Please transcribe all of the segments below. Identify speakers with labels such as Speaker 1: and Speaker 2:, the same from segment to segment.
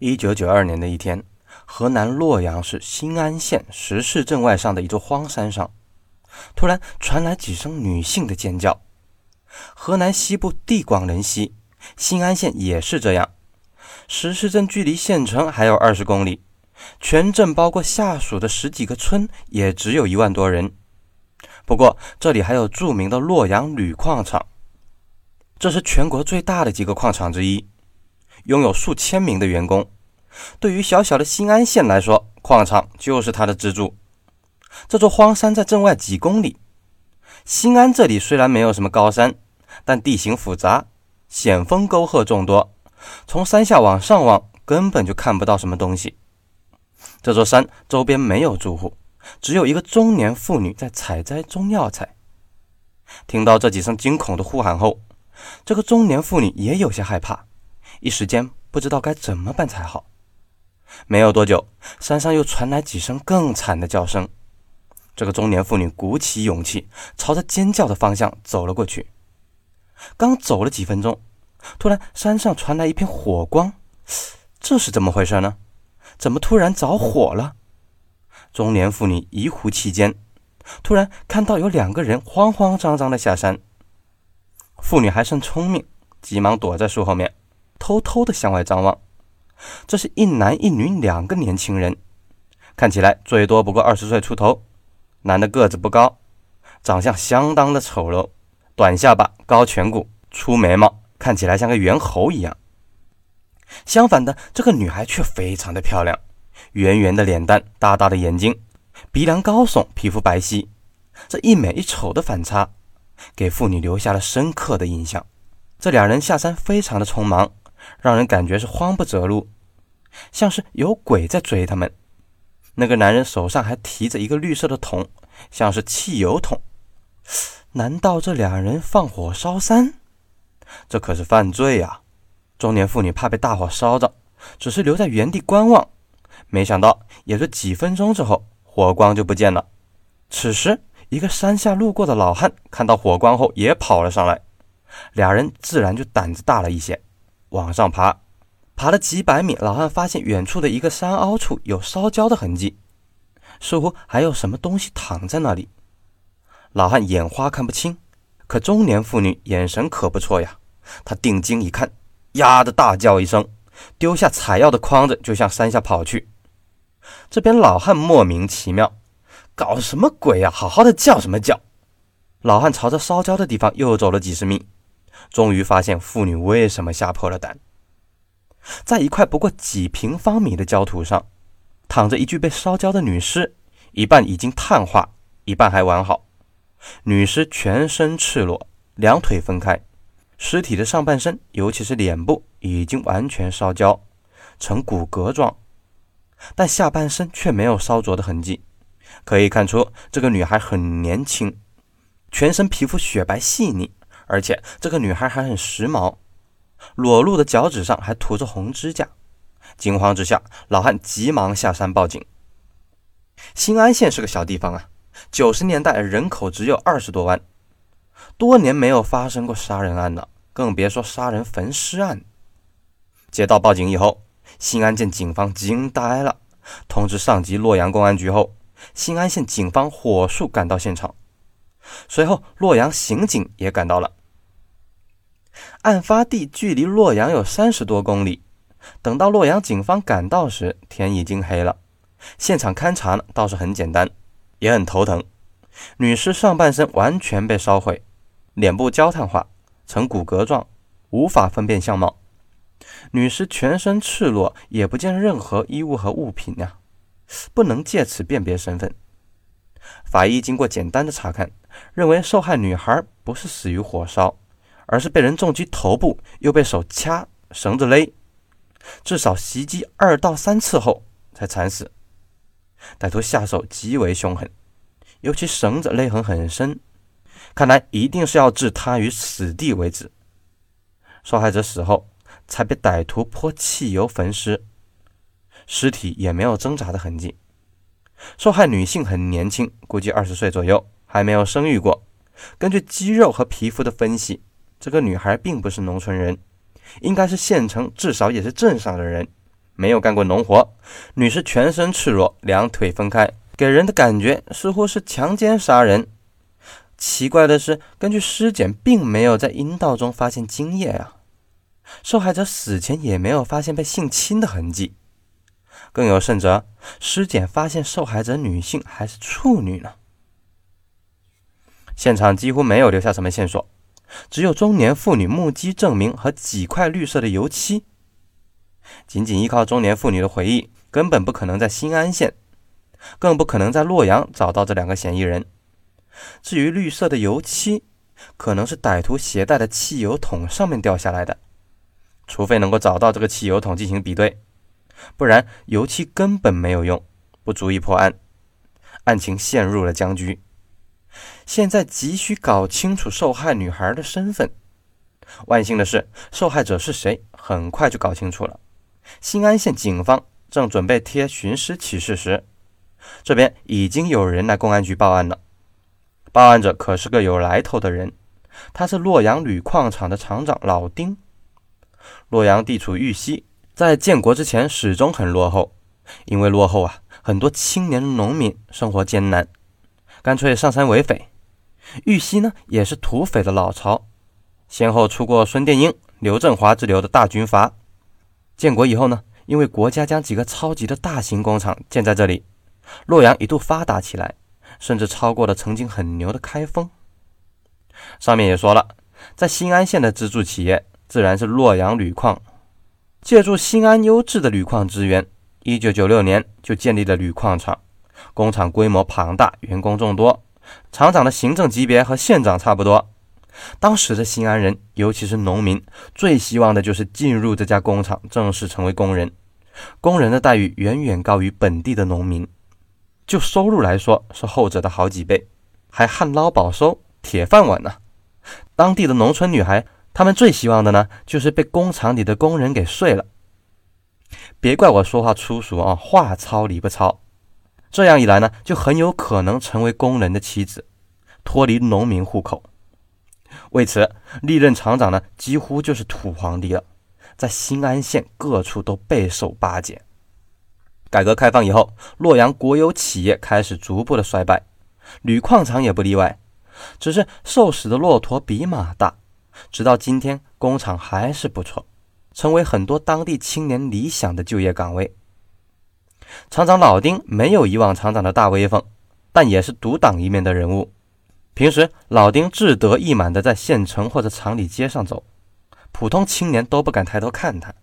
Speaker 1: 一九九二年的一天，河南洛阳市新安县石市镇外上的一座荒山上，突然传来几声女性的尖叫。河南西部地广人稀，新安县也是这样。石市镇距离县城还有二十公里，全镇包括下属的十几个村，也只有一万多人。不过这里还有著名的洛阳铝矿厂，这是全国最大的几个矿场之一。拥有数千名的员工，对于小小的新安县来说，矿场就是它的支柱。这座荒山在镇外几公里。新安这里虽然没有什么高山，但地形复杂，险峰沟壑众多，从山下往上望，根本就看不到什么东西。这座山周边没有住户，只有一个中年妇女在采摘中药材。听到这几声惊恐的呼喊后，这个中年妇女也有些害怕。一时间不知道该怎么办才好。没有多久，山上又传来几声更惨的叫声。这个中年妇女鼓起勇气，朝着尖叫的方向走了过去。刚走了几分钟，突然山上传来一片火光。这是怎么回事呢？怎么突然着火了？中年妇女疑惑期间，突然看到有两个人慌慌张张的下山。妇女还算聪明，急忙躲在树后面。偷偷的向外张望，这是一男一女两个年轻人，看起来最多不过二十岁出头。男的个子不高，长相相当的丑陋，短下巴、高颧骨、粗眉毛，看起来像个猿猴一样。相反的，这个女孩却非常的漂亮，圆圆的脸蛋，大大的眼睛，鼻梁高耸，皮肤白皙。这一美一丑的反差，给妇女留下了深刻的印象。这两人下山非常的匆忙。让人感觉是慌不择路，像是有鬼在追他们。那个男人手上还提着一个绿色的桶，像是汽油桶。难道这两人放火烧山？这可是犯罪呀！中年妇女怕被大火烧着，只是留在原地观望。没想到，也就几分钟之后，火光就不见了。此时，一个山下路过的老汉看到火光后，也跑了上来。俩人自然就胆子大了一些。往上爬，爬了几百米，老汉发现远处的一个山凹处有烧焦的痕迹，似乎还有什么东西躺在那里。老汉眼花看不清，可中年妇女眼神可不错呀。她定睛一看，呀的大叫一声，丢下采药的筐子就向山下跑去。这边老汉莫名其妙，搞什么鬼呀？好好的叫什么叫？老汉朝着烧焦的地方又走了几十米。终于发现妇女为什么吓破了胆。在一块不过几平方米的焦土上，躺着一具被烧焦的女尸，一半已经碳化，一半还完好。女尸全身赤裸，两腿分开，尸体的上半身，尤其是脸部，已经完全烧焦，呈骨骼状，但下半身却没有烧灼的痕迹，可以看出这个女孩很年轻，全身皮肤雪白细腻。而且这个女孩还很时髦，裸露的脚趾上还涂着红指甲。惊慌之下，老汉急忙下山报警。新安县是个小地方啊，九十年代人口只有二十多万，多年没有发生过杀人案了，更别说杀人焚尸案。接到报警以后，新安县警方惊呆了，通知上级洛阳公安局后，新安县警方火速赶到现场，随后洛阳刑警也赶到了。案发地距离洛阳有三十多公里。等到洛阳警方赶到时，天已经黑了。现场勘查呢，倒是很简单，也很头疼。女尸上半身完全被烧毁，脸部焦炭化，呈骨骼状，无法分辨相貌。女尸全身赤裸，也不见任何衣物和物品呀，不能借此辨别身份。法医经过简单的查看，认为受害女孩不是死于火烧。而是被人重击头部，又被手掐、绳子勒，至少袭击二到三次后才惨死。歹徒下手极为凶狠，尤其绳子勒痕很深，看来一定是要置他于死地为止。受害者死后才被歹徒泼汽油焚尸，尸体也没有挣扎的痕迹。受害女性很年轻，估计二十岁左右，还没有生育过。根据肌肉和皮肤的分析。这个女孩并不是农村人，应该是县城，至少也是镇上的人，没有干过农活，女士全身赤裸，两腿分开，给人的感觉似乎是强奸杀人。奇怪的是，根据尸检，并没有在阴道中发现精液啊。受害者死前也没有发现被性侵的痕迹。更有甚者，尸检发现受害者女性还是处女呢。现场几乎没有留下什么线索，只有中年妇女目击证明和几块绿色的油漆。仅仅依靠中年妇女的回忆，根本不可能在新安县，更不可能在洛阳找到这两个嫌疑人。至于绿色的油漆，可能是歹徒携带的汽油桶上面掉下来的，除非能够找到这个汽油桶进行比对，不然油漆根本没有用，不足以破案，案情陷入了僵局。现在急需搞清楚受害女孩的身份。万幸的是，受害者是谁，很快就搞清楚了。新安县警方正准备贴寻尸启事时，这边已经有人来公安局报案了。报案者可是个有来头的人，他是洛阳铝矿厂的厂长老丁。洛阳地处豫西，在建国之前始终很落后，因为落后啊，很多青年农民生活艰难，干脆上山为匪。豫西呢，也是土匪的老巢，先后出过孙殿英、刘振华之流的大军阀。建国以后呢，因为国家将几个超级的大型工厂建在这里，洛阳一度发达起来。甚至超过了曾经很牛的开封。上面也说了，在新安县的支柱企业自然是洛阳铝矿。借助新安优质的铝矿资源，一九九六年就建立了铝矿厂。工厂规模庞大，员工众多，厂长的行政级别和县长差不多。当时的新安人，尤其是农民，最希望的就是进入这家工厂，正式成为工人。工人的待遇远远高于本地的农民。就收入来说，是后者的好几倍，还旱涝保收，铁饭碗呢。当地的农村女孩，她们最希望的呢，就是被工厂里的工人给睡了。别怪我说话粗俗啊，话糙理不糙。这样一来呢，就很有可能成为工人的妻子，脱离农民户口。为此，历任厂长呢，几乎就是土皇帝了，在新安县各处都备受巴结。改革开放以后，洛阳国有企业开始逐步的衰败，铝矿厂也不例外。只是瘦死的骆驼比马大，直到今天，工厂还是不错，成为很多当地青年理想的就业岗位。厂长老丁没有以往厂长的大威风，但也是独当一面的人物。平时老丁志得意满的在县城或者厂里街上走，普通青年都不敢抬头看他。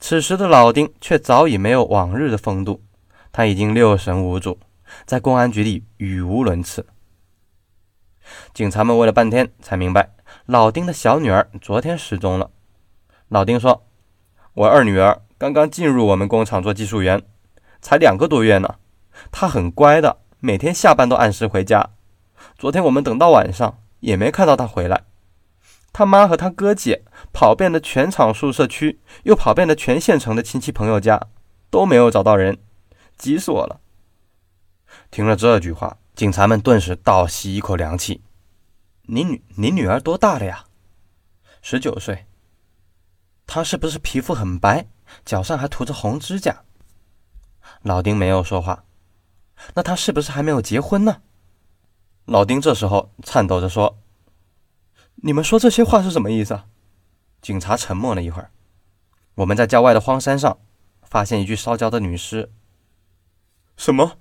Speaker 1: 此时的老丁却早已没有往日的风度，他已经六神无主，在公安局里语无伦次。警察们问了半天，才明白老丁的小女儿昨天失踪了。老丁说：“我二女儿刚刚进入我们工厂做技术员，才两个多月呢。他很乖的，每天下班都按时回家。昨天我们等到晚上，也没看到他回来。”他妈和他哥姐跑遍了全厂宿舍区，又跑遍了全县城的亲戚朋友家，都没有找到人，急死我了。听了这句话，警察们顿时倒吸一口凉气。你女你女儿多大了呀？十九岁。她是不是皮肤很白，脚上还涂着红指甲？老丁没有说话。那他是不是还没有结婚呢？老丁这时候颤抖着说。你们说这些话是什么意思啊？警察沉默了一会儿。我们在郊外的荒山上发现一具烧焦的女尸。什么？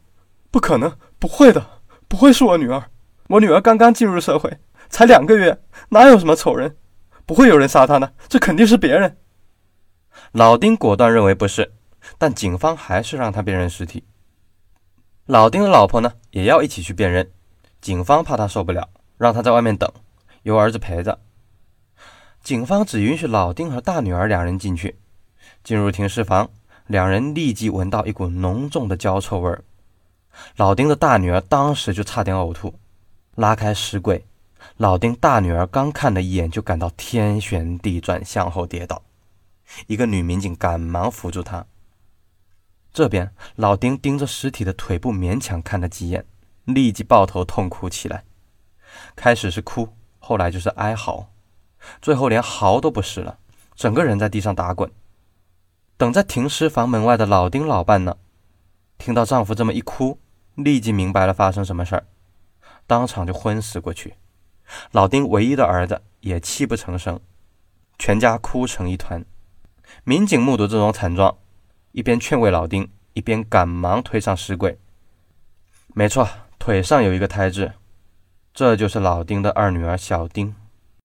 Speaker 1: 不可能！不会的，不会是我女儿。我女儿刚刚进入社会，才两个月，哪有什么丑人？不会有人杀她的，这肯定是别人。老丁果断认为不是，但警方还是让他辨认尸体。老丁的老婆呢，也要一起去辨认。警方怕他受不了，让他在外面等。由儿子陪着，警方只允许老丁和大女儿两人进去。进入停尸房，两人立即闻到一股浓重的焦臭味儿。老丁的大女儿当时就差点呕吐。拉开尸柜，老丁大女儿刚看了一眼，就感到天旋地转，向后跌倒。一个女民警赶忙扶住她。这边，老丁盯着尸体的腿部，勉强看了几眼，立即抱头痛哭起来。开始是哭。后来就是哀嚎，最后连嚎都不是了，整个人在地上打滚。等在停尸房门外的老丁老伴呢，听到丈夫这么一哭，立即明白了发生什么事儿，当场就昏死过去。老丁唯一的儿子也泣不成声，全家哭成一团。民警目睹这种惨状，一边劝慰老丁，一边赶忙推上尸柜。没错，腿上有一个胎痣，这就是老丁的二女儿小丁。